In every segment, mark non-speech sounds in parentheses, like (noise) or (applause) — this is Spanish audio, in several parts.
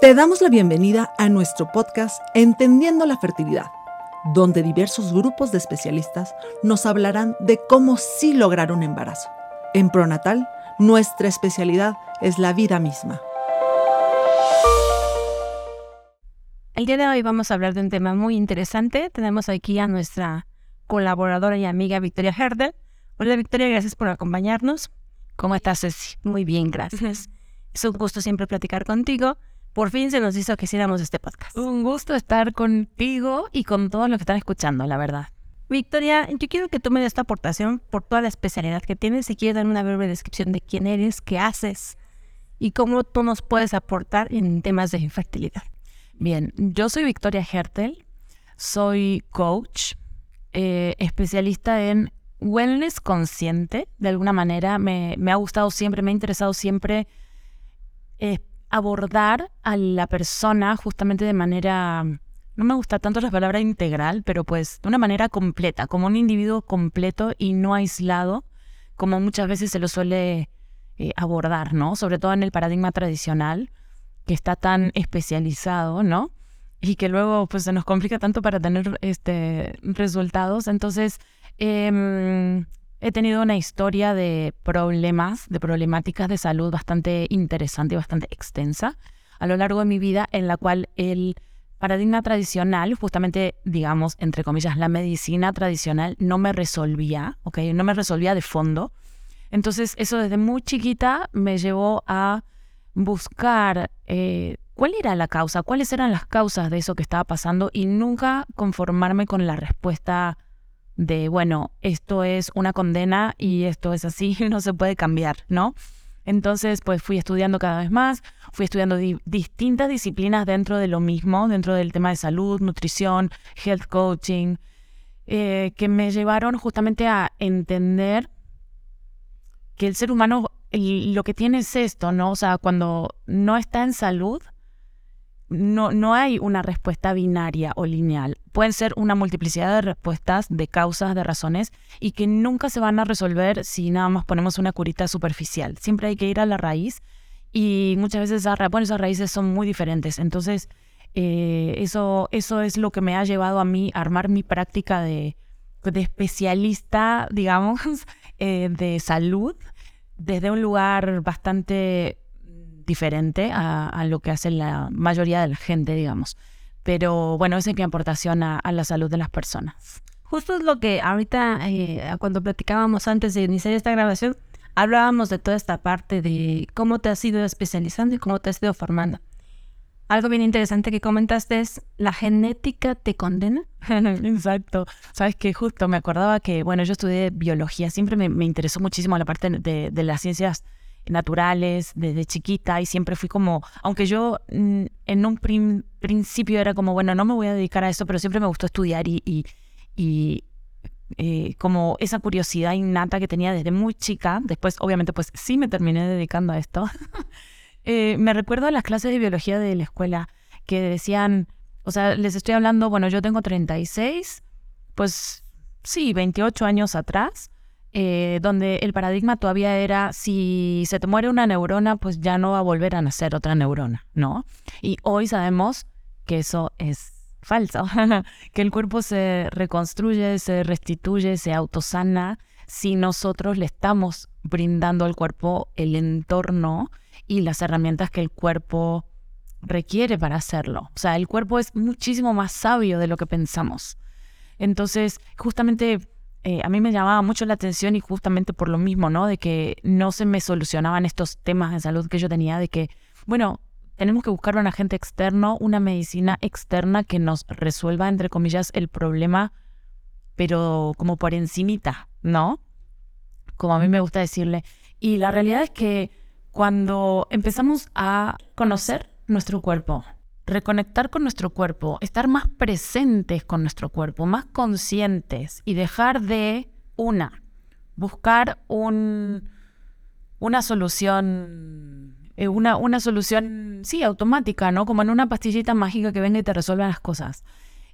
Te damos la bienvenida a nuestro podcast Entendiendo la Fertilidad, donde diversos grupos de especialistas nos hablarán de cómo sí lograr un embarazo. En Pronatal, nuestra especialidad es la vida misma. El día de hoy vamos a hablar de un tema muy interesante. Tenemos aquí a nuestra colaboradora y amiga Victoria Herder. Hola Victoria, gracias por acompañarnos. ¿Cómo estás, Ceci? Muy bien, gracias. Es un gusto siempre platicar contigo. Por fin se nos hizo que hiciéramos este podcast. Un gusto estar contigo y con todos los que están escuchando, la verdad. Victoria, yo quiero que tú me des esta aportación por toda la especialidad que tienes. Si quieres dar una breve descripción de quién eres, qué haces y cómo tú nos puedes aportar en temas de infertilidad. Bien, yo soy Victoria Hertel, soy coach, eh, especialista en wellness consciente. De alguna manera me, ha gustado siempre, me ha interesado siempre eh, abordar a la persona justamente de manera, no me gusta tanto la palabra integral, pero pues de una manera completa, como un individuo completo y no aislado, como muchas veces se lo suele eh, abordar, ¿no? Sobre todo en el paradigma tradicional, que está tan especializado, ¿no? Y que luego pues se nos complica tanto para tener este, resultados. Entonces, eh, he tenido una historia de problemas, de problemáticas de salud bastante interesante y bastante extensa a lo largo de mi vida, en la cual el paradigma tradicional, justamente, digamos, entre comillas, la medicina tradicional, no me resolvía, ¿ok? No me resolvía de fondo. Entonces, eso desde muy chiquita me llevó a buscar eh, cuál era la causa, cuáles eran las causas de eso que estaba pasando y nunca conformarme con la respuesta de, bueno, esto es una condena y esto es así, (laughs) no se puede cambiar, ¿no? Entonces, pues fui estudiando cada vez más, fui estudiando distintas disciplinas dentro de lo mismo, dentro del tema de salud, nutrición, health coaching, eh, que me llevaron justamente a entender que el ser humano lo que tiene es esto, ¿no? O sea, cuando no está en salud, no, no hay una respuesta binaria o lineal. Pueden ser una multiplicidad de respuestas, de causas, de razones, y que nunca se van a resolver si nada más ponemos una curita superficial. Siempre hay que ir a la raíz y muchas veces esas, esas raíces son muy diferentes. Entonces, eh, eso, eso es lo que me ha llevado a mí a armar mi práctica de, de especialista, (laughs) digamos, eh, de salud, desde un lugar bastante diferente a, lo que hace la mayoría de la gente, digamos. Pero bueno, esa es mi aportación a, la salud de las personas. Justo es lo que ahorita, eh, cuando platicábamos antes de iniciar esta grabación, hablábamos de toda esta parte de cómo te has ido especializando y cómo te has ido formando. Algo bien interesante que comentaste es, ¿la genética te condena? (laughs) Exacto. Sabes que justo me acordaba que, bueno, yo estudié biología, siempre me, interesó muchísimo la parte de, de las ciencias naturales desde chiquita y siempre fui como, aunque yo mm, en un principio era como, bueno, no me voy a dedicar a eso, pero siempre me gustó estudiar y, y, eh, como esa curiosidad innata que tenía desde muy chica, después obviamente pues sí me terminé dedicando a esto. (laughs) Eh, me recuerdo a las clases de biología de la escuela que decían, o sea, les estoy hablando, bueno, yo tengo 36, pues sí, 28 años atrás eh, donde el paradigma todavía era si se te muere una neurona, pues ya no va a volver a nacer otra neurona, ¿no? Y hoy sabemos que eso es falso, (laughs) que el cuerpo se reconstruye, se restituye, se autosana si nosotros le estamos brindando al cuerpo el entorno y las herramientas que el cuerpo requiere para hacerlo. O sea, el cuerpo es muchísimo más sabio de lo que pensamos. Entonces, justamente eh, a mí me llamaba mucho la atención y justamente por lo mismo, ¿no? De que no se me solucionaban estos temas de salud que yo tenía, de que, bueno, tenemos que buscar un agente externo, una medicina externa que nos resuelva, entre comillas, el problema, pero como por encimita, ¿no? Como a mí me gusta decirle. Y la realidad es que cuando empezamos a conocer nuestro cuerpo, reconectar con nuestro cuerpo, estar más presentes con nuestro cuerpo, más conscientes y dejar de, una, buscar un, una solución, eh, una, una solución, sí, automática, ¿no? Como en una pastillita mágica que venga y te resuelva las cosas.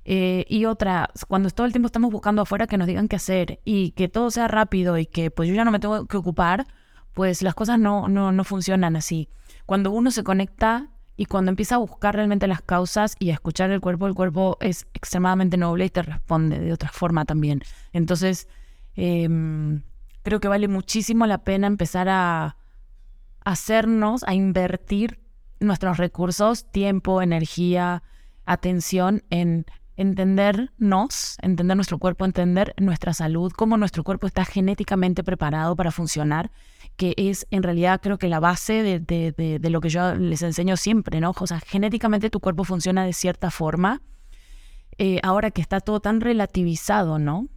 Eh, y otra, cuando todo el tiempo estamos buscando afuera que nos digan qué hacer y que todo sea rápido y que pues yo ya no me tengo que ocupar, pues las cosas no, no, no funcionan así. Cuando uno se conecta Y cuando empieza a buscar realmente las causas y a escuchar el cuerpo, el cuerpo es extremadamente noble y te responde de otra forma también. Entonces, em, creo que vale muchísimo la pena empezar a hacernos, a invertir nuestros recursos, tiempo, energía, atención en entendernos, entender nuestro cuerpo, entender nuestra salud, cómo nuestro cuerpo está genéticamente preparado para funcionar que es en realidad creo que la base de, lo que yo les enseño siempre, ¿no? O sea, genéticamente tu cuerpo funciona de cierta forma, eh, ahora que está todo tan relativizado, ¿no?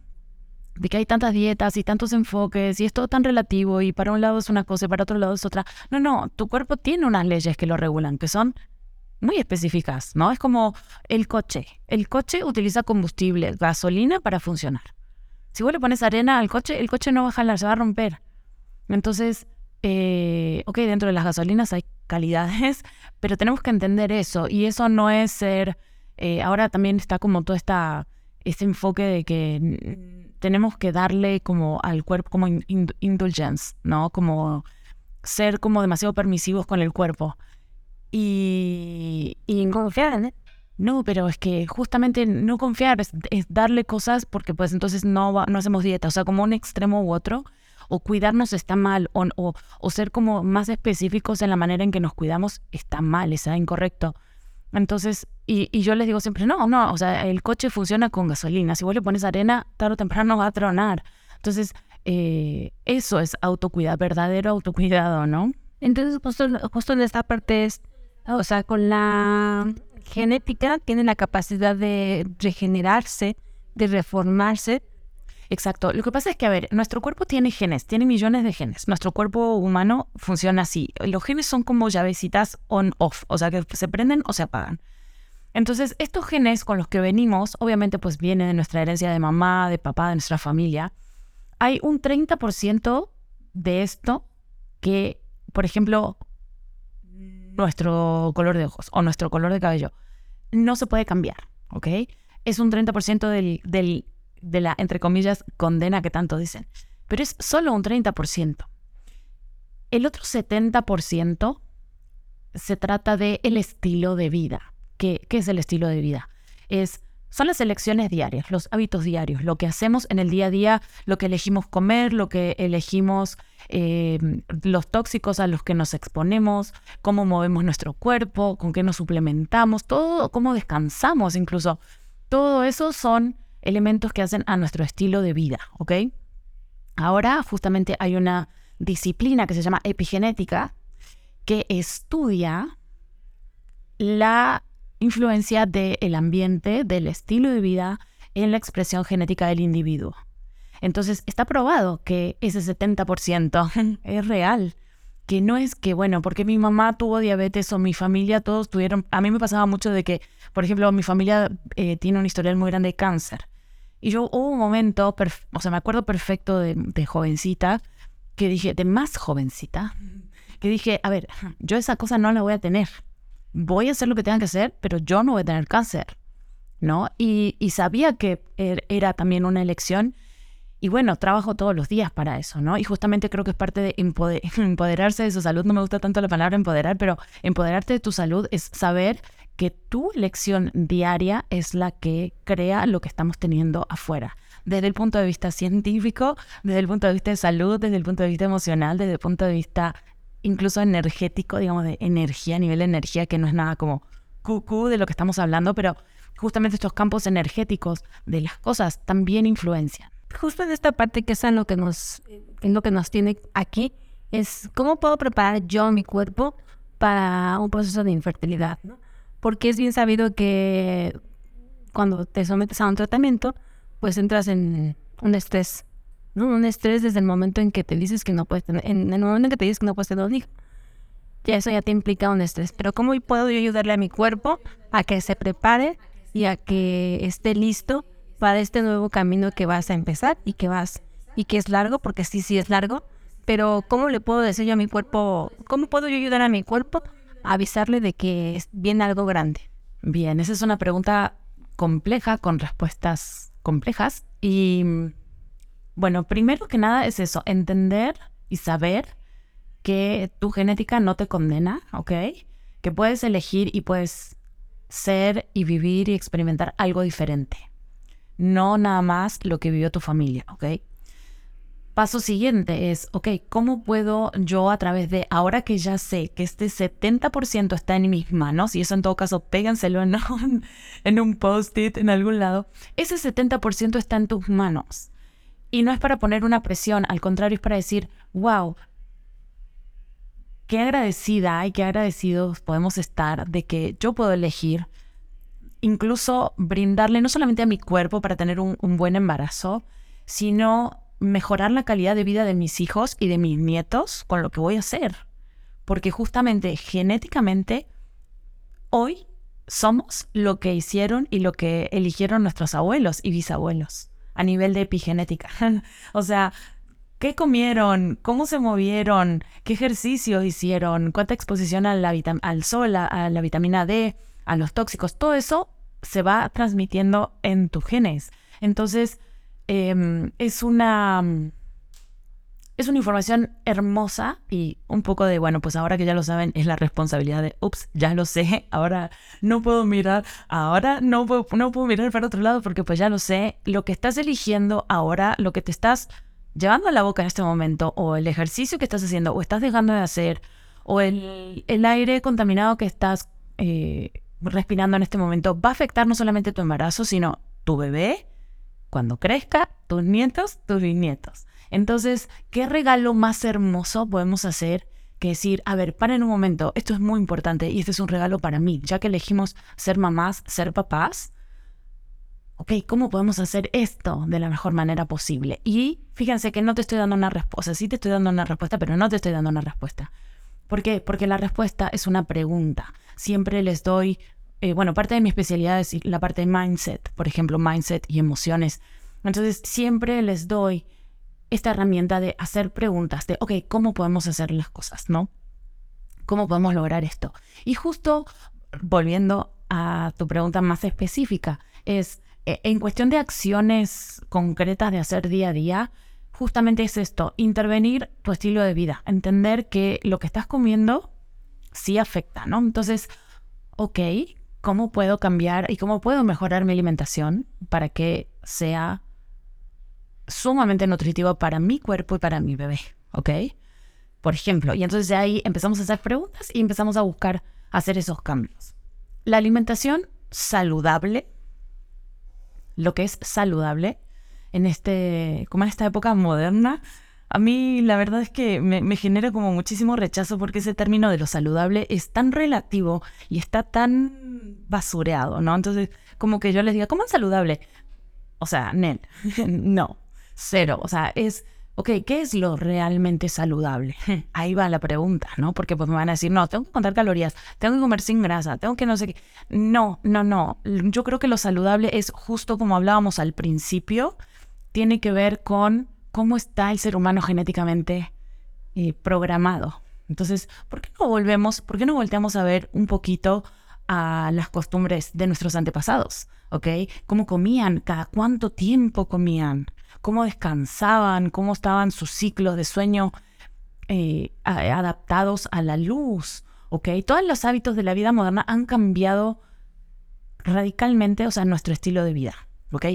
De que hay tantas dietas y tantos enfoques y es todo tan relativo y para un lado es una cosa y para otro lado es otra. No, no, tu cuerpo tiene unas leyes que lo regulan, que son muy específicas, ¿no? Es como el coche. El coche utiliza combustible, gasolina para funcionar. Si vos le pones arena al coche, el coche no va a jalar, se va a romper. Entonces, eh, ok, dentro de las gasolinas hay calidades, (laughs) pero tenemos que entender eso. Y eso no es ser. Eh, ahora también está como todo esta, este enfoque de que tenemos que darle como al cuerpo como indulgence, ¿no? Como ser como demasiado permisivos con el cuerpo. Y, y confiar, ¿eh? No, pero es que justamente no confiar es, darle cosas porque pues entonces no, no hacemos dieta, o sea, como un extremo u otro o cuidarnos está mal, o, o, ser como más específicos en la manera en que nos cuidamos está mal, está incorrecto. Entonces, y, y, yo les digo siempre, no, no, o sea, el coche funciona con gasolina. Si vos le pones arena, tarde o temprano va a tronar. Entonces, eh, eso es autocuidado, verdadero autocuidado, ¿no? Entonces, justo, justo en esta parte es, o sea, con la genética tiene la capacidad de regenerarse, de reformarse, Exacto. Lo que pasa es que, a ver, nuestro cuerpo tiene genes, tiene millones de genes. Nuestro cuerpo humano funciona así. Los genes son como llavecitas on-off, o sea, que se prenden o se apagan. Entonces, estos genes con los que venimos, obviamente, pues vienen de nuestra herencia de mamá, de papá, de nuestra familia. Hay un 30% de esto que, por ejemplo, nuestro color de ojos o nuestro color de cabello no se puede cambiar, ¿ok? Es un 30% del, del de la, entre comillas, condena que tanto dicen. Pero es solo un 30%. El otro 70% se trata de el estilo de vida. ¿Qué, ¿Qué, es el estilo de vida? Es, son las elecciones diarias, los hábitos diarios, lo que hacemos en el día a día, lo que elegimos comer, lo que elegimos, eh, los tóxicos a los que nos exponemos, cómo movemos nuestro cuerpo, con qué nos suplementamos, todo, cómo descansamos incluso. Todo eso son elementos que hacen a nuestro estilo de vida, ¿ok? Ahora justamente hay una disciplina que se llama epigenética que estudia la influencia del ambiente, del estilo de vida en la expresión genética del individuo. Entonces está probado que ese 70% (laughs) es real, que no es que, bueno, porque mi mamá tuvo diabetes o mi familia todos tuvieron, a mí me pasaba mucho de que, por ejemplo, mi familia eh, tiene un historial muy grande de cáncer. Y yo hubo un momento, o sea, me acuerdo perfecto de, jovencita, que dije, de más jovencita, que dije, a ver, yo esa cosa no la voy a tener. Voy a hacer lo que tenga que hacer, pero yo no voy a tener cáncer, ¿no? Y, sabía que er, era también una elección. Y bueno, trabajo todos los días para eso, ¿no? Y justamente creo que es parte de (laughs) empoderarse de su salud. No me gusta tanto la palabra empoderar, pero empoderarte de tu salud es saber que tu lección diaria es la que crea lo que estamos teniendo afuera. Desde el punto de vista científico, desde el punto de vista de salud, desde el punto de vista emocional, desde el punto de vista incluso energético, digamos, de energía, nivel de energía, que no es nada como cucú de lo que estamos hablando, pero justamente estos campos energéticos de las cosas también influencian. Justo en esta parte que es lo que nos, en lo que nos tiene aquí, es cómo puedo preparar yo mi cuerpo para un proceso de infertilidad, ¿no? porque es bien sabido que cuando te sometes a un tratamiento, pues entras en un estrés, ¿no? Un estrés desde el momento en que te dices que no puedes tener, en el momento en que te dices que no puedes tener un hijo. Ya eso ya te implica un estrés. Pero ¿cómo puedo yo ayudarle a mi cuerpo a que se prepare y a que esté listo para este nuevo camino que vas a empezar y que vas y que es largo, porque sí, sí es largo, pero ¿cómo le puedo decir yo a mi cuerpo, cómo puedo yo ayudar a mi cuerpo avisarle de que viene algo grande? Bien, esa es una pregunta compleja con respuestas complejas. Y bueno, primero que nada es eso, entender y saber que tu genética no te condena, ¿ok? que puedes elegir y puedes ser y vivir y experimentar algo diferente. No nada más lo que vivió tu familia, ¿ok? Paso siguiente es, ok, ¿cómo puedo yo a través de, ahora que ya sé que este 70% está en mis manos, y eso en todo caso péganselo en, (laughs) en un post-it en algún lado, ese 70% está en tus manos. Y no es para poner una presión, al contrario es para decir, wow, qué agradecida y qué agradecidos podemos estar de que yo puedo elegir incluso brindarle no solamente a mi cuerpo para tener un, buen embarazo, sino mejorar la calidad de vida de mis hijos y de mis nietos con lo que voy a hacer. Porque justamente genéticamente hoy somos lo que hicieron y lo que eligieron nuestros abuelos y bisabuelos a nivel de epigenética. (laughs) o sea, ¿qué comieron? ¿Cómo se movieron? ¿Qué ejercicios hicieron? ¿Cuánta exposición al sol, a la vitamina D, a los tóxicos? Todo eso se va transmitiendo en tus genes. Entonces, Em, es una... Es una información hermosa y un poco de, bueno, pues ahora que ya lo saben, es la responsabilidad de, ups, ya lo sé, ahora no puedo mirar, ahora no puedo, no puedo mirar para otro lado porque pues ya lo sé, lo que estás eligiendo ahora, lo que te estás llevando a la boca en este momento, o el ejercicio que estás haciendo, o estás dejando de hacer, o el, el aire contaminado que estás eh, respirando en este momento, va a afectar no solamente tu embarazo, sino tu bebé, cuando crezca, tus nietos, tus bisnietos. Entonces, ¿qué regalo más hermoso podemos hacer que decir, a ver, paren un momento, esto es muy importante y este es un regalo para mí, ya que elegimos ser mamás, ser papás? Ok, ¿cómo podemos hacer esto de la mejor manera posible? Y fíjense que no te estoy dando una respuesta, sí te estoy dando una respuesta, pero no te estoy dando una respuesta. ¿Por qué? Porque la respuesta es una pregunta. Siempre les doy eh, bueno, parte de mi especialidad es la parte de mindset, por ejemplo, mindset y emociones. Entonces, siempre les doy esta herramienta de hacer preguntas de, ok, ¿cómo podemos hacer las cosas, no? ¿Cómo podemos lograr esto? Y justo volviendo a tu pregunta más específica, es eh, en cuestión de acciones concretas de hacer día a día, justamente es esto, intervenir tu estilo de vida, entender que lo que estás comiendo sí afecta, ¿no? Entonces, ok, cómo puedo cambiar y cómo puedo mejorar mi alimentación para que sea sumamente nutritivo para mi cuerpo y para mi bebé, ¿ok? Por ejemplo, y entonces ahí empezamos a hacer preguntas y empezamos a buscar hacer esos cambios. La alimentación saludable, lo que es saludable en este, como en esta época moderna, a mí la verdad es que me, genera como muchísimo rechazo porque ese término de lo saludable es tan relativo y está tan basureado, ¿no? Entonces, como que yo les diga, ¿cómo es saludable? O sea, Nel, (laughs) no, cero. O sea, es, ok, ¿qué es lo realmente saludable? (laughs) Ahí va la pregunta, ¿no? Porque pues me van a decir, no, tengo que contar calorías, tengo que comer sin grasa, tengo que no sé qué. No, no, no. Yo creo que lo saludable es justo como hablábamos al principio, tiene que ver con cómo está el ser humano genéticamente eh, programado. Entonces, ¿por qué no volvemos, por qué no volteamos a ver un poquito a las costumbres de nuestros antepasados? ¿Ok? ¿Cómo comían? ¿Cada cuánto tiempo comían? ¿Cómo descansaban? ¿Cómo estaban sus ciclos de sueño eh, adaptados a la luz? ¿Ok? Todos los hábitos de la vida moderna han cambiado radicalmente, o sea, nuestro estilo de vida.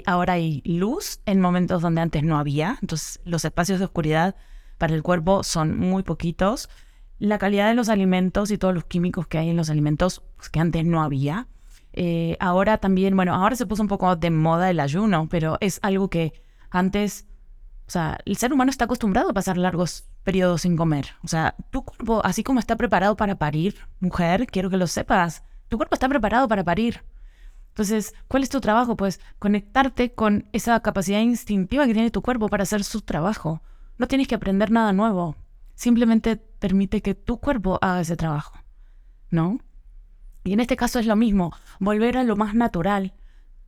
Ahora hay luz en momentos donde antes no había, entonces los espacios de oscuridad para el cuerpo son muy poquitos. La calidad de los alimentos y todos los químicos que hay en los alimentos pues, que antes no había. Eh, ahora también, bueno, ahora se puso un poco de moda el ayuno, pero es algo que antes, o sea, el ser humano está acostumbrado a pasar largos periodos sin comer. O sea, tu cuerpo, así como está preparado para parir, mujer, quiero que lo sepas, tu cuerpo está preparado para parir. Entonces, ¿cuál es tu trabajo? Pues conectarte con esa capacidad instintiva que tiene tu cuerpo para hacer su trabajo. No tienes que aprender nada nuevo. Simplemente permite que tu cuerpo haga ese trabajo. ¿No? Y en este caso es lo mismo, volver a lo más natural,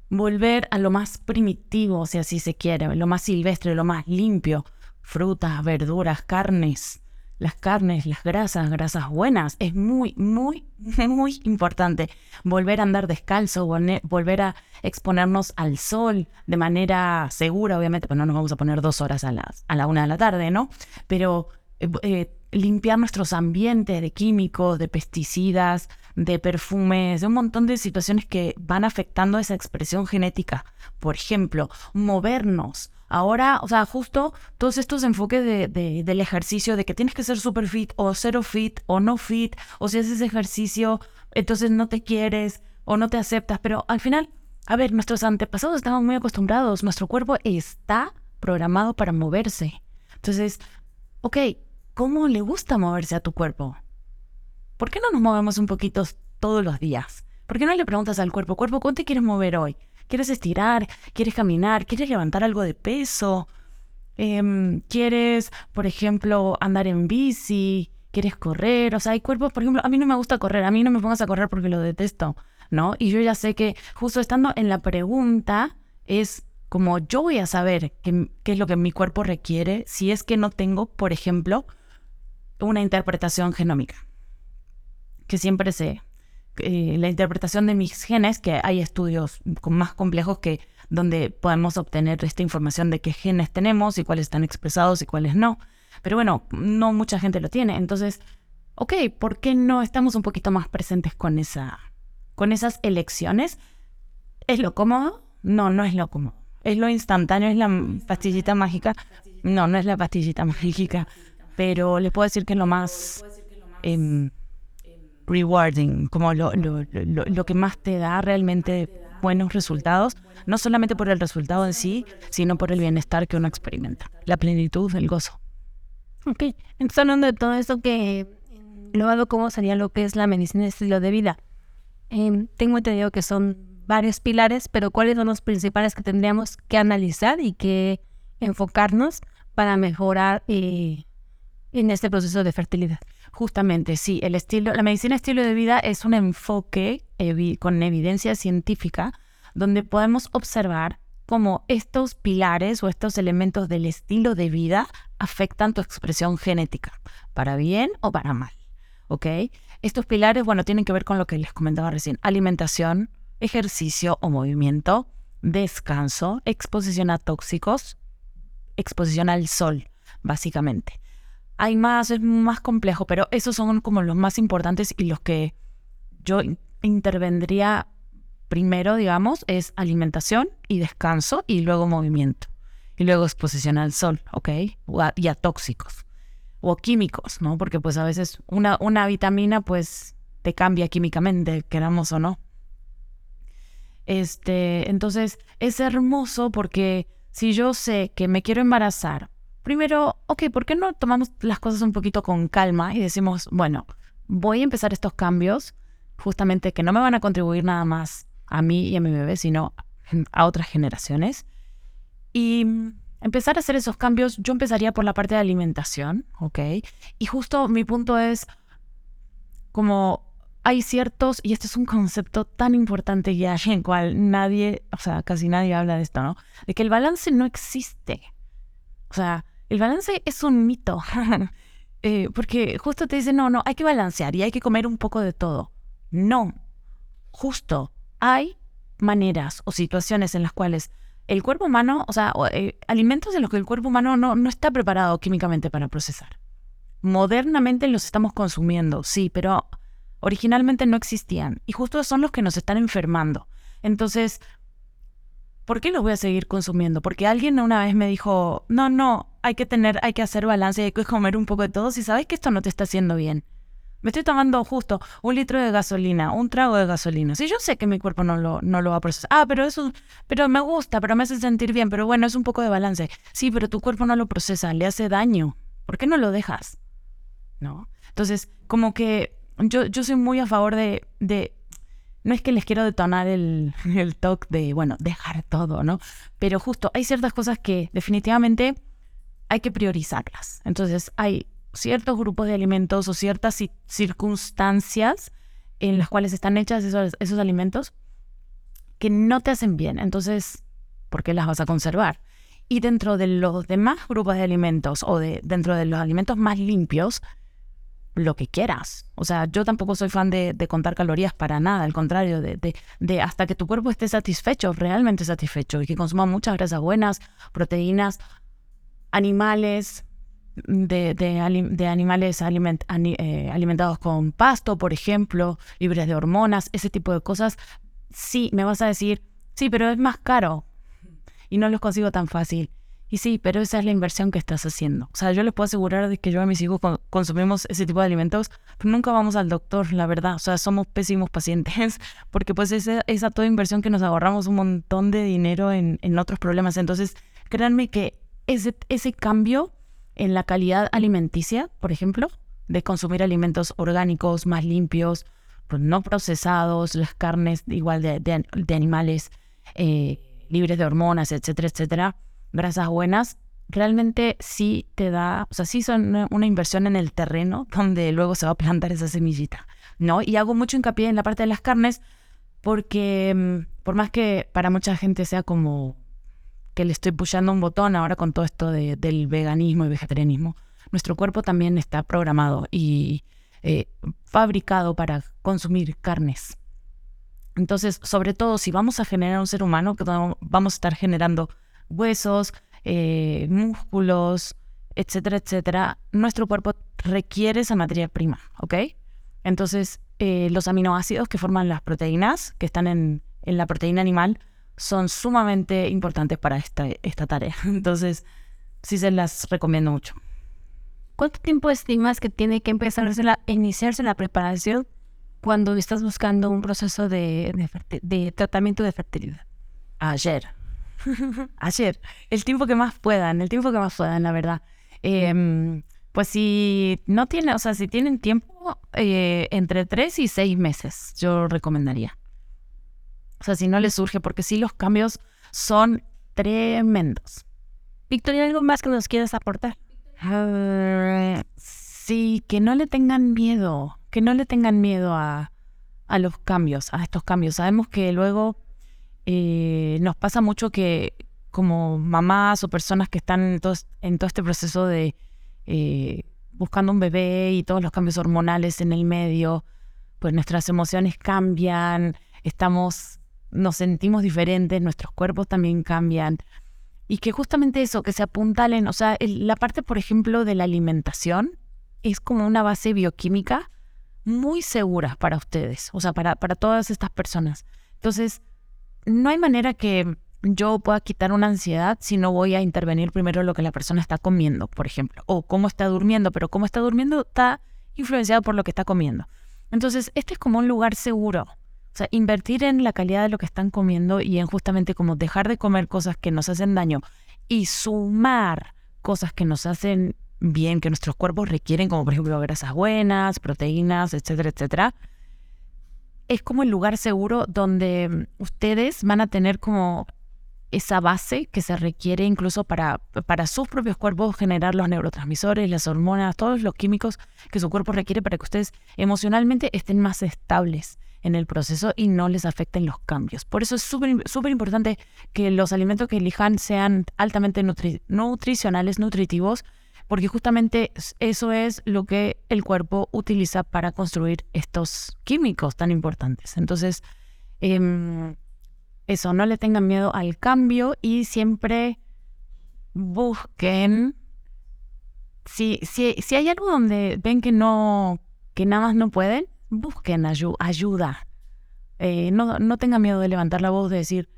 volver a lo más primitivo, si así se quiere, lo más silvestre, lo más limpio, frutas, verduras, carnes, las carnes, las grasas, grasas buenas. Es muy, muy, (laughs) muy importante volver a andar descalzo, volver a exponernos al sol de manera segura, obviamente, pues no nos vamos a poner dos horas a, las, a la una de la tarde, ¿no? Pero eh, eh, limpiar nuestros ambientes de químicos, de pesticidas, de perfumes, de un montón de situaciones que van afectando esa expresión genética. Por ejemplo, movernos. Ahora, o sea, justo todos estos enfoques de, del ejercicio, de que tienes que ser super fit o cero fit o no fit, o si haces ejercicio, entonces no te quieres o no te aceptas, pero al final, a ver, nuestros antepasados estaban muy acostumbrados, nuestro cuerpo está programado para moverse. Entonces, ok, ¿cómo le gusta moverse a tu cuerpo? ¿Por qué no nos movemos un poquito todos los días? ¿Por qué no le preguntas al cuerpo, cuerpo, ¿cuánto te quieres mover hoy? ¿Quieres estirar? ¿Quieres caminar? ¿Quieres levantar algo de peso? Em, ¿Quieres, por ejemplo, andar en bici? ¿Quieres correr? O sea, hay cuerpos, por ejemplo, a mí no me gusta correr, a mí no me pongas a correr porque lo detesto, ¿no? Y yo ya sé que justo estando en la pregunta es como yo voy a saber qué, qué es lo que mi cuerpo requiere si es que no tengo, por ejemplo, una interpretación genómica que siempre sé. Eh, la interpretación de mis genes, que hay estudios más complejos que donde podemos obtener esta información de qué genes tenemos y cuáles están expresados y cuáles no. Pero bueno, no mucha gente lo tiene. Entonces, ok, ¿por qué no estamos un poquito más presentes con, esa, con esas elecciones? ¿Es lo cómodo? No, no es lo cómodo. ¿Es lo instantáneo? ¿Es la pastillita mágica? No, no es la pastillita (laughs) mágica. Pero le puedo decir que es lo más... Em, rewarding, como lo, lo, lo, que más te da realmente buenos resultados, no solamente por el resultado en sí, sino por el bienestar que uno experimenta, la plenitud, el gozo. Ok, entonces hablando de todo esto que lo hago cómo sería lo que es la medicina de estilo de vida. Em, tengo entendido que son varios pilares, pero ¿cuáles son los principales que tendríamos que analizar y que enfocarnos para mejorar eh, en este proceso de fertilidad? Justamente, sí, el estilo, la medicina estilo de vida es un enfoque con evidencia científica donde podemos observar cómo estos pilares o estos elementos del estilo de vida afectan tu expresión genética, para bien o para mal. ¿Ok? Estos pilares, bueno, tienen que ver con lo que les comentaba recién, alimentación, ejercicio o movimiento, descanso, exposición a tóxicos, exposición al sol, básicamente. Hay más, es más complejo, pero esos son como los más importantes y los que yo intervendría primero, digamos, es alimentación y descanso y luego movimiento. Y luego exposición al sol, ¿ok? y a tóxicos. O químicos, ¿no? Porque pues a veces una, una vitamina pues te cambia químicamente, queramos o no. Este, entonces es hermoso porque si yo sé que me quiero embarazar primero, ok, ¿por qué no tomamos las cosas un poquito con calma y decimos, bueno, voy a empezar estos cambios, justamente que no me van a contribuir nada más a mí y a mi bebé, sino a otras generaciones? Y empezar a hacer esos cambios, yo empezaría por la parte de alimentación, ¿ok? Y justo mi punto es como hay ciertos, y este es un concepto tan importante ya en cual nadie, o sea, casi nadie habla de esto, ¿no? De que el balance no existe. O sea, el balance es un mito, (laughs) eh, porque justo te dicen, no, no, hay que balancear y hay que comer un poco de todo. No, justo hay maneras o situaciones en las cuales el cuerpo humano, o sea, eh, alimentos en los que el cuerpo humano no, no está preparado químicamente para procesar. Modernamente los estamos consumiendo, sí, pero originalmente no existían y justo son los que nos están enfermando. Entonces, ¿por qué los voy a seguir consumiendo? Porque alguien una vez me dijo, no, no, hay que tener, hay que hacer balance, hay que comer un poco de todo si sabes que esto no te está haciendo bien. Me estoy tomando justo un litro de gasolina, un trago de gasolina. Si yo sé que mi cuerpo no lo, no lo va a procesar. Ah, pero eso, pero me gusta, pero me hace sentir bien, pero bueno, es un poco de balance. Sí, pero tu cuerpo no lo procesa, le hace daño. ¿Por qué no lo dejas? ¿No? Entonces, como que yo, yo soy muy a favor de, de no es que les quiero detonar el, (laughs) el talk de, bueno, dejar todo, ¿no? Pero justo hay ciertas cosas que definitivamente hay que priorizarlas. Entonces hay ciertos grupos de alimentos o ciertas circunstancias en las cuales están hechas esos, esos alimentos que no te hacen bien. Entonces, ¿por qué las vas a conservar? Y dentro de los demás grupos de alimentos o de, dentro de los alimentos más limpios, lo que quieras. O sea, yo tampoco soy fan de, contar calorías para nada, al contrario, de, de, hasta que tu cuerpo esté satisfecho, realmente satisfecho, y que consuma muchas grasas buenas, proteínas, animales, de, de, animales eh, alimentados con pasto, por ejemplo, libres de hormonas, ese tipo de cosas, sí, me vas a decir, sí, pero es más caro y no los consigo tan fácil. Y sí, pero esa es la inversión que estás haciendo. O sea, yo les puedo asegurar de que yo a mis hijos consumimos ese tipo de alimentos, pero nunca vamos al doctor, la verdad. O sea, somos pésimos pacientes, (laughs) porque pues esa, esa toda inversión que nos ahorramos un montón de dinero en, en otros problemas. Entonces, créanme que ese, ese cambio en la calidad alimenticia, por ejemplo, de consumir alimentos orgánicos, más limpios, pues no procesados, las carnes igual de, de, animales eh, libres de hormonas, etcétera, etcétera, grasas buenas, realmente sí te da, o sea, sí son una, inversión en el terreno (laughs) donde luego se va a plantar esa semillita, ¿no? Y hago mucho hincapié en la parte de las carnes porque mm, por más que para mucha gente sea como que le estoy pushando un botón ahora con todo esto del veganismo y vegetarianismo, nuestro cuerpo también está programado y eh, fabricado para consumir carnes. Entonces, sobre todo si vamos a generar un ser humano, vamos a estar generando huesos, eh, músculos, etcétera, etcétera, nuestro cuerpo requiere esa materia prima, ¿ok? Entonces, eh, los aminoácidos que forman las proteínas, que están en, en la proteína animal, son sumamente importantes para esta, esta tarea. (laughs) Entonces, sí se las recomiendo mucho. ¿Cuánto tiempo estimas que tiene que empezar a iniciarse la preparación cuando estás buscando un proceso de, de, tratamiento de fertilidad? Ayer. (laughs) Ayer. El tiempo que más puedan, el tiempo que más puedan, la verdad. Em, pues si no tienen, o sea, si tienen tiempo, eh, entre tres y seis meses, yo recomendaría. O sea, si no les surge, porque sí los cambios son tremendos. Victoria, ¿algo más que nos quieras aportar? sí, que no le tengan miedo, que no le tengan miedo a, a los cambios, a estos cambios. Sabemos que luego eh, nos pasa mucho que como mamás o personas que están en todo, este proceso de eh, buscando un bebé y todos los cambios hormonales en el medio, pues nuestras emociones cambian, estamos nos sentimos diferentes, nuestros cuerpos también cambian. Y que justamente eso, que se apuntalen, o sea, la parte, por ejemplo, de la alimentación es como una base bioquímica muy segura para ustedes, o sea, para, para todas estas personas. Entonces, no hay manera que yo pueda quitar una ansiedad si no voy a intervenir primero lo que la persona está comiendo, por ejemplo, o cómo está durmiendo, pero cómo está durmiendo está influenciado por lo que está comiendo. Entonces, este es como un lugar seguro o sea, invertir en la calidad de lo que están comiendo y en justamente como dejar de comer cosas que nos hacen daño y sumar cosas que nos hacen bien, que nuestros cuerpos requieren, como por ejemplo grasas buenas, proteínas, etcétera, etcétera. Es como el lugar seguro donde ustedes van a tener como esa base que se requiere incluso para, para sus propios cuerpos generar los neurotransmisores, las hormonas, todos los químicos que su cuerpo requiere para que ustedes emocionalmente estén más estables en el proceso y no les afecten los cambios. Por eso es súper importante que los alimentos que elijan sean altamente nutricionales, nutritivos, porque justamente eso es lo que el cuerpo utiliza para construir estos químicos tan importantes. Entonces, em, eso, no le tengan miedo al cambio y siempre busquen, si, si, si hay algo donde ven que no, que nada más no pueden, busquen ayuda. Eh, no, no tengan miedo de levantar la voz, de decir,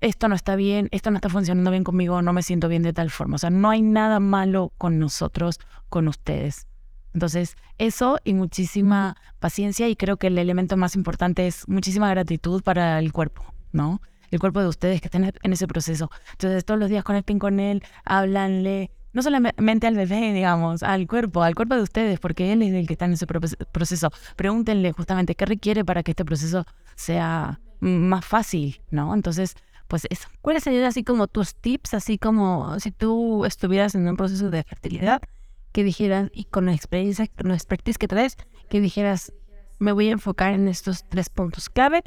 esto no está bien, esto no está funcionando bien conmigo, no me siento bien de tal forma. O sea, no hay nada malo con nosotros, con ustedes. Entonces, eso y muchísima paciencia y creo que el elemento más importante es muchísima gratitud para el cuerpo, ¿no? El cuerpo de ustedes que estén en ese proceso. Entonces, todos los días conecten con él, háblanle, no solamente al bebé, digamos, al cuerpo, al cuerpo de ustedes, porque él es el que está en ese proceso. Pregúntenle justamente qué requiere para que este proceso sea más fácil, ¿no? Entonces, pues eso. ¿Cuáles serían así como tus tips, así como si tú estuvieras en un proceso de fertilidad, que dijeras, y con la experiencia, con la expertise que traes, que dijeras, me voy a enfocar en estos tres puntos clave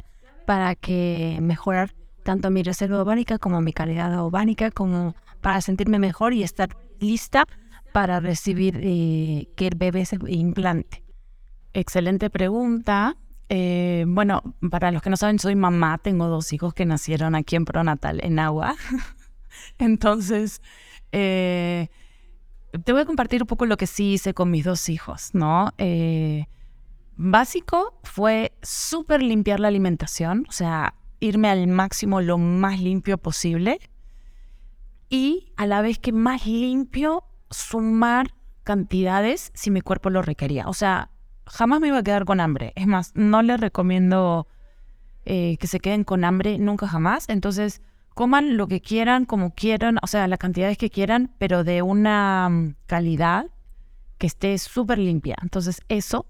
para que mejorar tanto mi reserva ovárica como mi calidad ovárica, como para sentirme mejor y estar lista para recibir eh, que el bebé se implante? Excelente pregunta. Eh, bueno, para los que no saben, soy mamá, tengo dos hijos que nacieron aquí en Pronatal, en Agua. (laughs) Entonces, eh, te voy a compartir un poco lo que sí hice con mis dos hijos, ¿no? Eh, básico fue súper limpiar la alimentación, o sea, irme al máximo lo más limpio posible y a la vez que más limpio, sumar cantidades si mi cuerpo lo requería. O sea, jamás me iba a quedar con hambre. Es más, no les recomiendo eh, que se queden con hambre nunca jamás. Entonces, coman lo que quieran, como quieran, o sea, las cantidades que quieran, pero de una mm, calidad que esté súper limpia. Entonces, eso,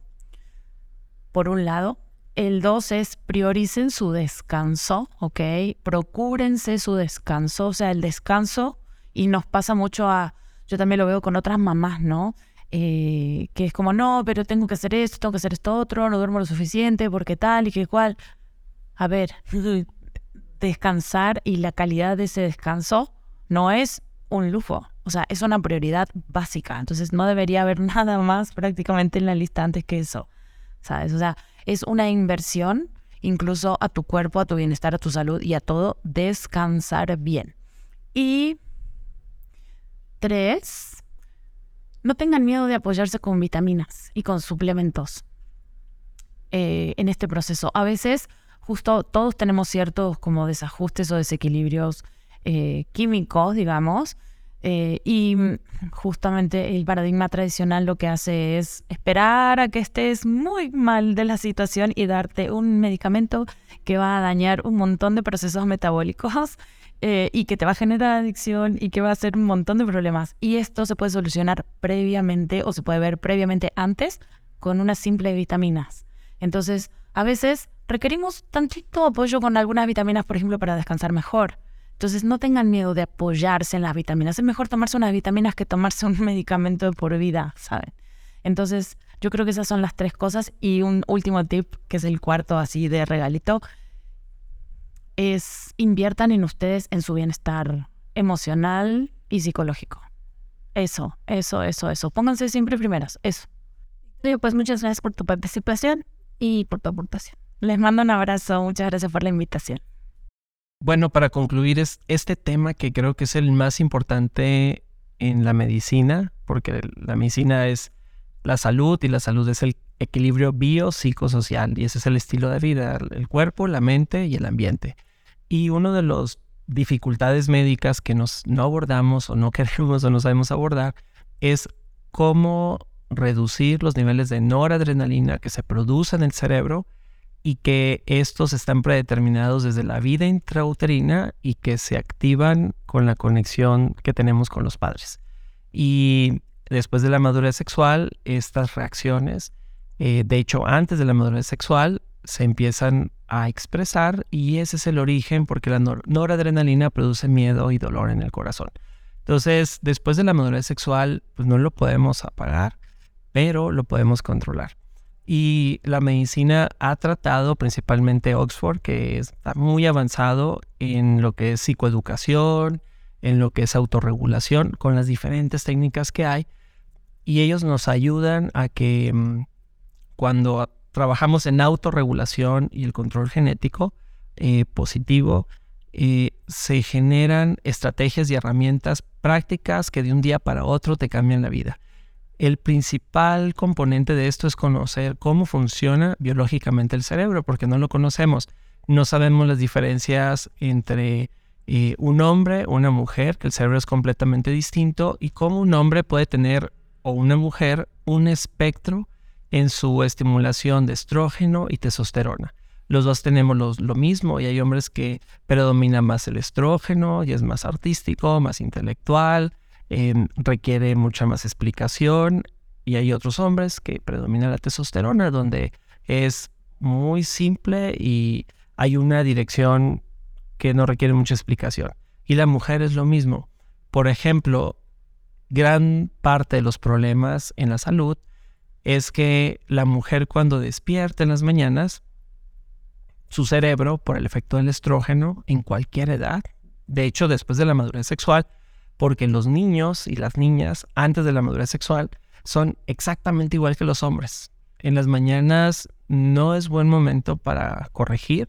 por un lado. El dos es prioricen su descanso, ¿ok? Procúrense su descanso, o sea, el descanso, y nos pasa mucho a, yo también lo veo con otras mamás, ¿no? Eh, que es como, no, pero tengo que hacer esto, tengo que hacer esto otro, no duermo lo suficiente, porque tal y que cual. A ver, (laughs) descansar y la calidad de ese descanso no es un lujo, o sea, es una prioridad básica. Entonces no debería haber (laughs) nada más prácticamente en la lista antes que eso, ¿sabes? O sea, es una inversión incluso a tu cuerpo, a tu bienestar, a tu salud y a todo, descansar bien. Y tres, no tengan miedo de apoyarse con vitaminas y con suplementos eh, en este proceso. A veces justo todos tenemos ciertos como desajustes o desequilibrios eh, químicos, digamos, eh, y justamente el paradigma tradicional lo que hace es esperar a que estés muy mal de la situación y darte un medicamento que va a dañar un montón de procesos metabólicos eh, y que te va a generar adicción y que va a hacer un montón de problemas. Y esto se puede solucionar previamente o se puede ver previamente antes con unas simples vitaminas. Entonces, a veces requerimos tantito apoyo con algunas vitaminas, por ejemplo, para descansar mejor. Entonces no tengan miedo de apoyarse en las vitaminas. Es mejor tomarse unas vitaminas que tomarse un (laughs) medicamento de por vida, ¿saben? Entonces yo creo que esas son las tres cosas. Y un último tip, que es el cuarto así de regalito, es inviertan en ustedes en su bienestar emocional y psicológico. Eso, eso, eso, eso. Pónganse siempre primeras, eso. Pues muchas gracias por tu participación y por tu aportación. Les mando un abrazo, muchas gracias por la invitación. Bueno, para concluir, es este tema que creo que es el más importante en la medicina, porque la medicina es la salud y la salud es el equilibrio biopsicosocial y ese es el estilo de vida, el cuerpo, la mente y el ambiente. Y una de las dificultades médicas que nos no abordamos o no (laughs) queremos o no sabemos abordar es cómo reducir los niveles de noradrenalina que se producen en el cerebro y que estos están predeterminados desde la vida intrauterina y que se activan con la conexión que tenemos con los padres. Y después de la madurez sexual, estas reacciones, eh, de hecho antes de la madurez sexual, se empiezan a expresar y ese es el origen porque la noradrenalina produce miedo y dolor en el corazón. Entonces, después de la madurez sexual, pues no lo podemos apagar, pero lo podemos controlar. Y la medicina ha tratado, principalmente Oxford, que está muy avanzado en lo que es psicoeducación, en lo que es autorregulación, con las diferentes técnicas que hay. Y ellos nos ayudan a que mm, cuando trabajamos en autorregulación y el control genético eh, positivo, eh, se generan estrategias y herramientas prácticas que de un día para otro te cambian la vida. El principal componente de esto es conocer cómo funciona biológicamente el cerebro, porque no lo conocemos. No sabemos las diferencias entre eh, un hombre o una mujer, que el cerebro es completamente distinto, y cómo un hombre puede tener o una mujer un espectro en su estimulación de estrógeno y testosterona. Los dos tenemos lo mismo y hay hombres que predominan más el estrógeno y es más artístico, más intelectual, Em, requiere mucha más explicación y hay otros hombres que predomina la testosterona donde es muy simple y hay una dirección que no requiere mucha explicación. Y la mujer es lo mismo. Por ejemplo, gran parte de los problemas en la salud es que la mujer cuando despierta en las mañanas, su cerebro, por el efecto del estrógeno, en cualquier edad, de hecho después de la madurez sexual, porque los niños y las niñas antes de la madurez sexual son exactamente igual que los hombres. En las mañanas no es buen momento para corregir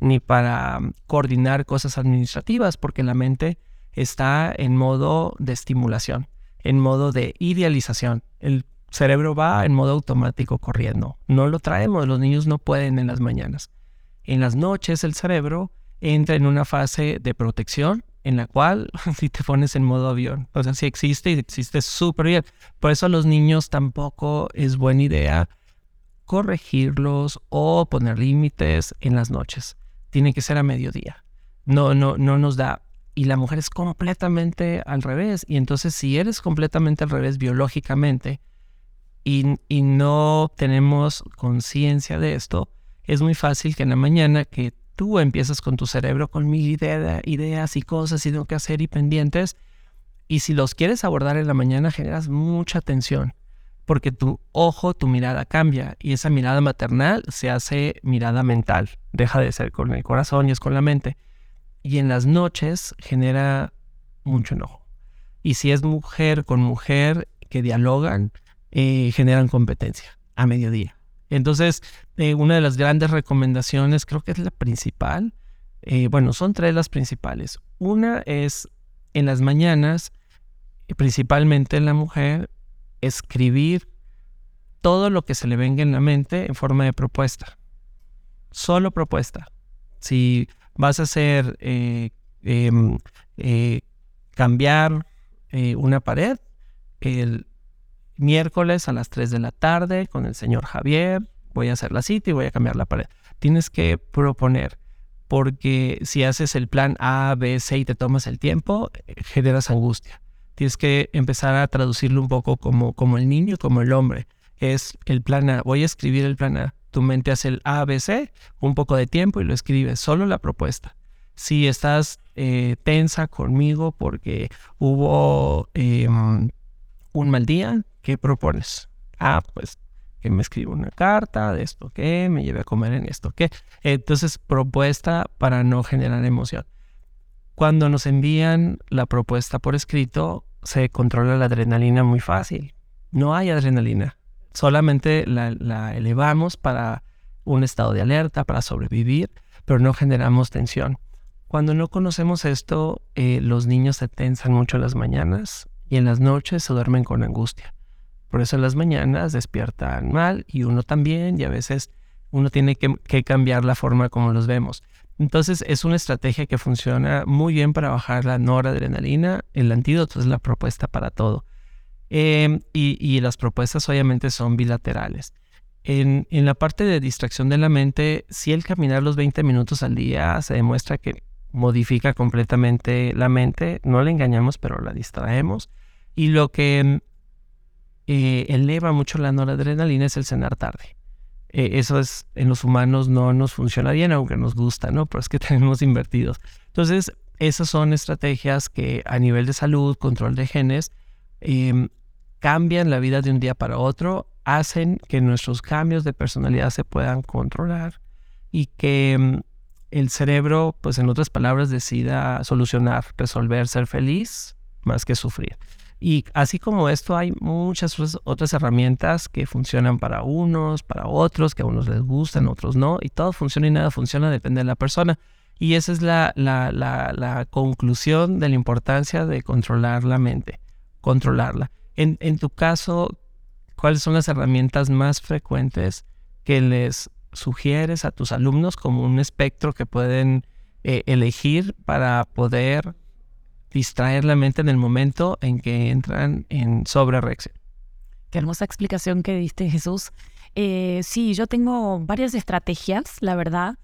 ni para mm, coordinar cosas administrativas porque la mente está en modo de estimulación. en modo de idealización. El cerebro va en modo automático corriendo. No lo traemos, los niños no pueden en las mañanas. En las noches el cerebro entra en una fase de protección en la cual (laughs) si te pones en modo avión, o sea, si existe y existe súper bien. Por eso a los niños tampoco es buena idea corregirlos o poner límites en las noches. Tiene que ser a mediodía. No, no, no nos da. Y la mujer es completamente al revés. Y entonces si eres completamente al revés biológicamente y, no tenemos conciencia de esto, es muy fácil que en la mañana que tú empiezas con tu cerebro con mil ideas y cosas y tengo que hacer y pendientes, y si los quieres abordar en la mañana generas mucha tensión porque tu ojo, tu mirada cambia y esa mirada maternal se hace mirada mental, deja de ser con el corazón y es con la mente. Y en las noches genera mucho enojo. Y si es mujer con mujer que dialogan, eh, generan competencia a mediodía. Entonces, eh, una de las grandes recomendaciones, creo que es la principal, eh, bueno, son tres las principales. Una es en las mañanas, principalmente en la mujer, escribir todo lo que se le venga en la mente en forma de propuesta. Solo propuesta. Si vas a hacer eh, em, eh, cambiar eh, una pared el miércoles a las 3 de la tarde con el señor Javier, voy a hacer la cita y voy a cambiar la pared. Tienes que proponer, porque si haces el plan A, B, C y te tomas el tiempo, generas angustia tienes que empezar a traducirlo un poco como, como el niño, como el hombre. Es el plan A. Voy a escribir el plan A. Tu mente hace el A, B, C, un poco de tiempo y lo escribes. Solo la propuesta. Si estás eh, tensa conmigo porque hubo em, un mal día, ¿qué propones? Ah, pues que me escriba una carta de esto que, me lleve a comer en esto que. Entonces, propuesta para no generar emoción. Cuando nos envían la propuesta por escrito, se controla la adrenalina muy fácil. No hay adrenalina, solamente la, elevamos para un estado de alerta, para sobrevivir, pero no generamos tensión. Cuando no conocemos esto, eh, los niños se tensan mucho en las mañanas y en las noches se duermen con angustia. Por eso en las mañanas despiertan mal y uno también y a veces uno tiene que, cambiar la forma como los vemos. Entonces es una estrategia que funciona muy bien para bajar la noradrenalina. El antídoto es la propuesta para todo. Em, y, las propuestas obviamente son bilaterales. En, la parte de distracción de la mente, si el caminar los 20 minutos al día se demuestra que modifica completamente la mente, no la engañamos, pero la distraemos. Y lo que eh, eleva mucho la noradrenalina es el cenar tarde. Eh, eso es en los humanos no nos funciona bien, aunque nos gusta, ¿no? Pero es que (laughs) tenemos invertidos. Entonces, esas son estrategias que a nivel de salud, control de genes, em, cambian la vida de un día para otro, hacen que nuestros cambios de personalidad se puedan controlar y que em, el cerebro, pues en otras palabras, decida solucionar, resolver, ser feliz más que sufrir. Y así como esto, hay muchas otras herramientas que funcionan para unos, para otros, que a unos les gustan, otros no, y todo funciona y nada funciona, depende de la persona. Y esa es la, la, la, conclusión de la importancia de controlar la mente, controlarla. En, en tu caso, ¿cuáles son las herramientas más frecuentes que les sugieres a tus alumnos como un espectro que pueden eh, elegir para poder distraer la mente en el momento en que entran en sobrereacción. Qué hermosa explicación que diste, Jesús. Eh, sí, yo tengo varias estrategias, la verdad,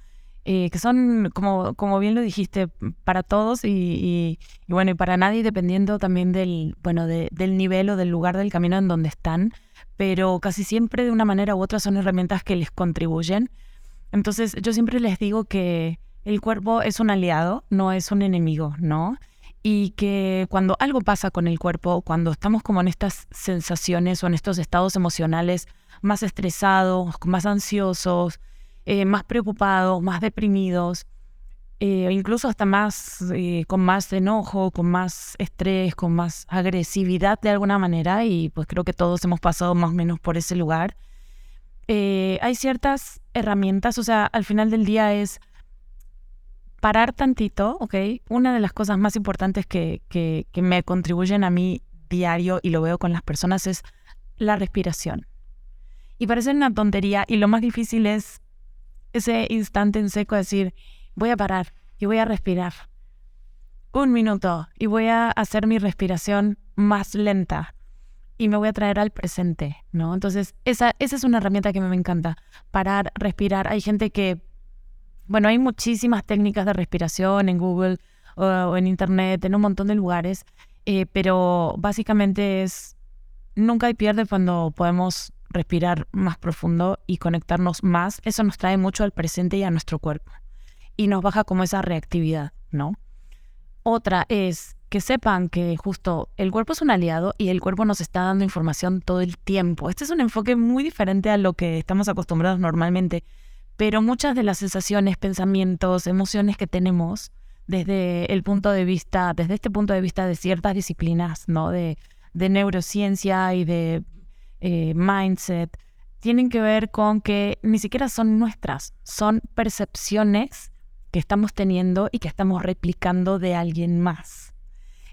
eh, que son, como, como bien lo dijiste, para todos y, bueno, y para nadie, dependiendo también del, bueno, del nivel o del lugar del camino en donde están, pero casi siempre de una manera u otra son herramientas que les contribuyen. Entonces, yo siempre les digo que el cuerpo es un aliado, no es un enemigo, ¿no? Y que cuando algo pasa con el cuerpo, cuando estamos como en estas sensaciones o en estos estados emocionales más estresados, más ansiosos, eh, más preocupados, más deprimidos, eh, incluso hasta más eh, con más enojo, con más estrés, con más agresividad de alguna manera, y pues creo que todos hemos pasado más o menos por ese lugar. hay ciertas herramientas, o sea, al final del día es parar tantito, ¿ok? Una de las cosas más importantes que, que, me contribuyen a mí diario y lo veo con las personas es la respiración. Y parece una tontería y lo más difícil es ese instante en seco decir, voy a parar y voy a respirar. Un minuto y voy a hacer mi respiración más lenta y me voy a traer al presente, ¿no? Entonces, esa, esa es una herramienta que me encanta, parar, respirar. Hay gente que, bueno, hay muchísimas técnicas de respiración en Google o, en Internet, en un montón de lugares, eh, pero básicamente es, nunca hay pierde cuando podemos respirar más profundo y conectarnos más. Eso nos trae mucho al presente y a nuestro cuerpo y nos baja como esa reactividad, ¿no? Otra es que sepan que justo el cuerpo es un aliado y el cuerpo nos está dando información todo el tiempo. Este es un enfoque muy diferente a lo que estamos acostumbrados normalmente, pero muchas de las sensaciones, pensamientos, emociones que tenemos desde el punto de vista, desde este punto de vista de ciertas disciplinas, ¿no? De, neurociencia y de eh, mindset, tienen que ver con que ni siquiera son nuestras, son percepciones que estamos teniendo y que estamos replicando de alguien más.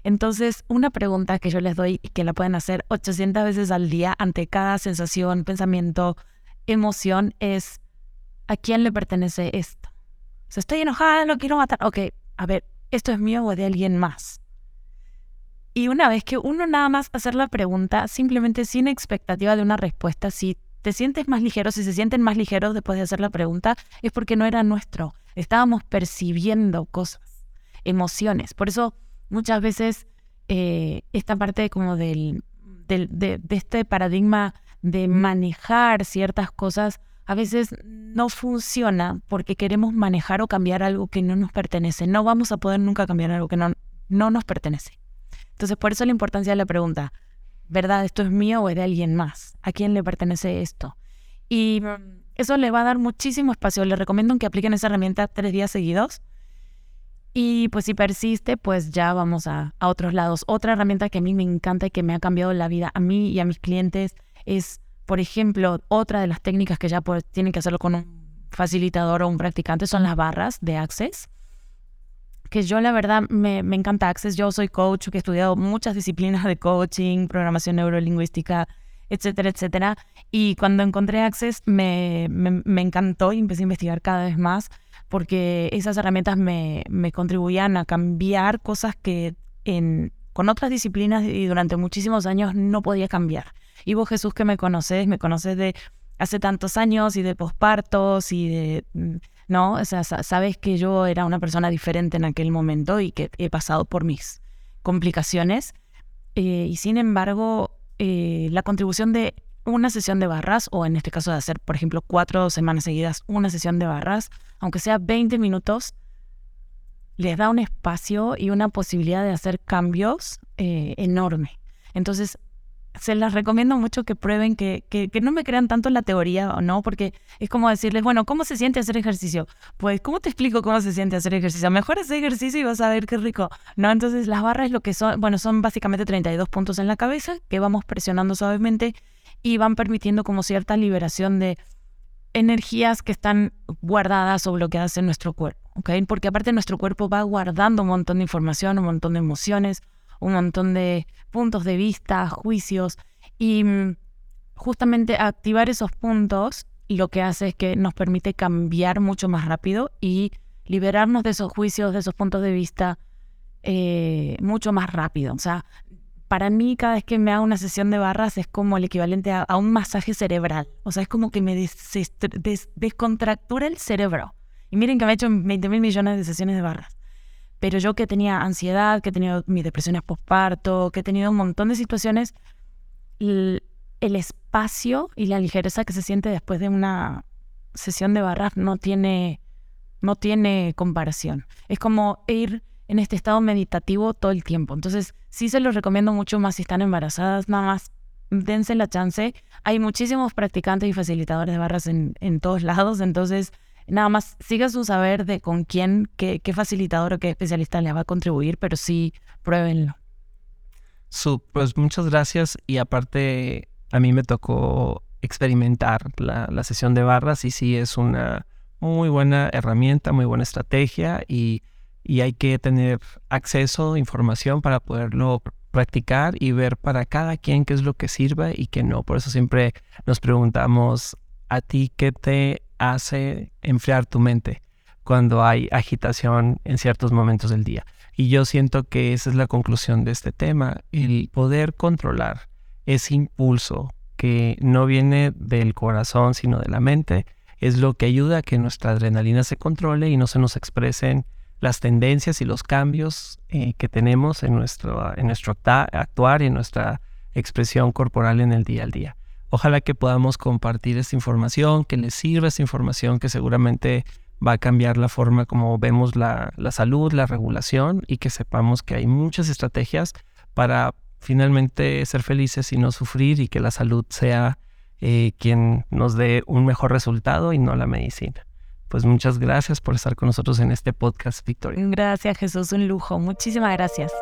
Entonces, una pregunta que yo les doy y que la pueden hacer 800 veces al día ante cada sensación, pensamiento, emoción es, ¿a quién le pertenece esto? Si estoy enojada, lo quiero matar. Ok, a ver, ¿esto es mío o de alguien más? Y una vez que uno nada más hacer la pregunta, simplemente sin expectativa de una respuesta, si te sientes más ligero, si se sienten más ligeros después de hacer la pregunta, es porque no era nuestro. Estábamos percibiendo cosas, emociones. Por eso muchas veces eh, esta parte como del, de, este paradigma de manejar ciertas cosas a veces no funciona porque queremos manejar o cambiar algo que no nos pertenece. No vamos a poder nunca cambiar algo que no, no nos pertenece. Entonces, por eso la importancia de la pregunta, ¿verdad? ¿Esto es mío o es de alguien más? ¿A quién le pertenece esto? Y eso le va a dar muchísimo espacio. Les recomiendo que apliquen esa herramienta tres días seguidos y pues si persiste, pues ya vamos a, otros lados. Otra herramienta que a mí me encanta y que me ha cambiado la vida a mí y a mis clientes es, por ejemplo, otra de las técnicas que ya tienen que hacerlo con un facilitador o un practicante son las barras de Access. Que yo la verdad me, encanta Access. Yo soy coach, que he estudiado muchas disciplinas de coaching, programación neurolingüística, etcétera, etcétera. Y cuando encontré Access me, me, encantó y empecé a investigar cada vez más porque esas herramientas me, contribuían a cambiar cosas que con otras disciplinas y durante muchísimos años no podía cambiar. Y vos Jesús que me conoces, me conoces de hace tantos años y de pospartos y de... Mm, ¿No? O sea, sabes que yo era una persona diferente en aquel momento y que he pasado por mis complicaciones. Eh, y sin embargo, eh, la contribución de una sesión de barras, o en este caso de hacer, por ejemplo, cuatro semanas seguidas una sesión de barras, aunque sea 20 minutos, les da un espacio y una posibilidad de hacer cambios eh, enorme. Entonces, se las recomiendo mucho que prueben, que, que, que, no me crean tanto en la teoría o no, porque es como decirles, bueno, ¿cómo se siente hacer ejercicio? Pues, ¿cómo te explico cómo se siente hacer ejercicio? Mejor hacer ejercicio y vas a ver qué rico. No, entonces las barras lo que son, bueno, son básicamente 32 puntos en la cabeza que vamos presionando suavemente y van permitiendo como cierta liberación de energías que están guardadas o bloqueadas en nuestro cuerpo. Porque aparte nuestro cuerpo va guardando un montón de información, un montón de emociones, un montón de puntos de vista, juicios, y mm, justamente activar esos puntos lo que hace es que nos permite cambiar mucho más rápido y liberarnos de esos juicios, de esos puntos de vista eh, mucho más rápido. O sea, para mí cada vez que me hago una sesión de barras es como el equivalente a, un masaje cerebral. O sea, es como que me descontractura el cerebro. Y miren que me he hecho 20 mil millones de sesiones de barras. Pero yo que tenía ansiedad, que he tenido mis depresiones postparto, que he tenido un montón de situaciones, el, espacio y la ligereza que se siente después de una sesión de barras no tiene, no tiene comparación. Es como ir en este estado meditativo todo el tiempo. Entonces, sí se los recomiendo mucho más si están embarazadas, nada más dense la chance. Hay muchísimos practicantes y facilitadores de barras en, todos lados, entonces nada más siga su saber de con quién, qué, facilitador o qué especialista le va a contribuir, pero sí pruébenlo. pues muchas gracias y aparte a mí me tocó experimentar la, la sesión de barras y sí es una muy buena herramienta, muy buena estrategia y y hay que tener acceso información para poderlo practicar y ver para cada quien qué es lo que sirve y qué no. Por eso siempre nos preguntamos a ti qué te hace enfriar tu mente cuando hay agitación en ciertos momentos del día. Y yo siento que esa es la conclusión de este tema, el poder controlar ese impulso que no viene del corazón sino de la mente, es lo que ayuda a que nuestra adrenalina se controle y no se nos expresen las tendencias y los cambios eh, que tenemos en nuestro, en nuestro actuar y en nuestra expresión corporal en el día al día. Ojalá que podamos compartir esta información, que les sirva esta información que seguramente va a cambiar la forma como vemos la, salud, la regulación y que sepamos que hay muchas estrategias para finalmente ser felices y no sufrir y que la salud sea eh, quien nos dé un mejor resultado y no la medicina. Pues muchas gracias por estar con nosotros en este podcast, Victoria. Gracias, Jesús, un lujo. Muchísimas gracias.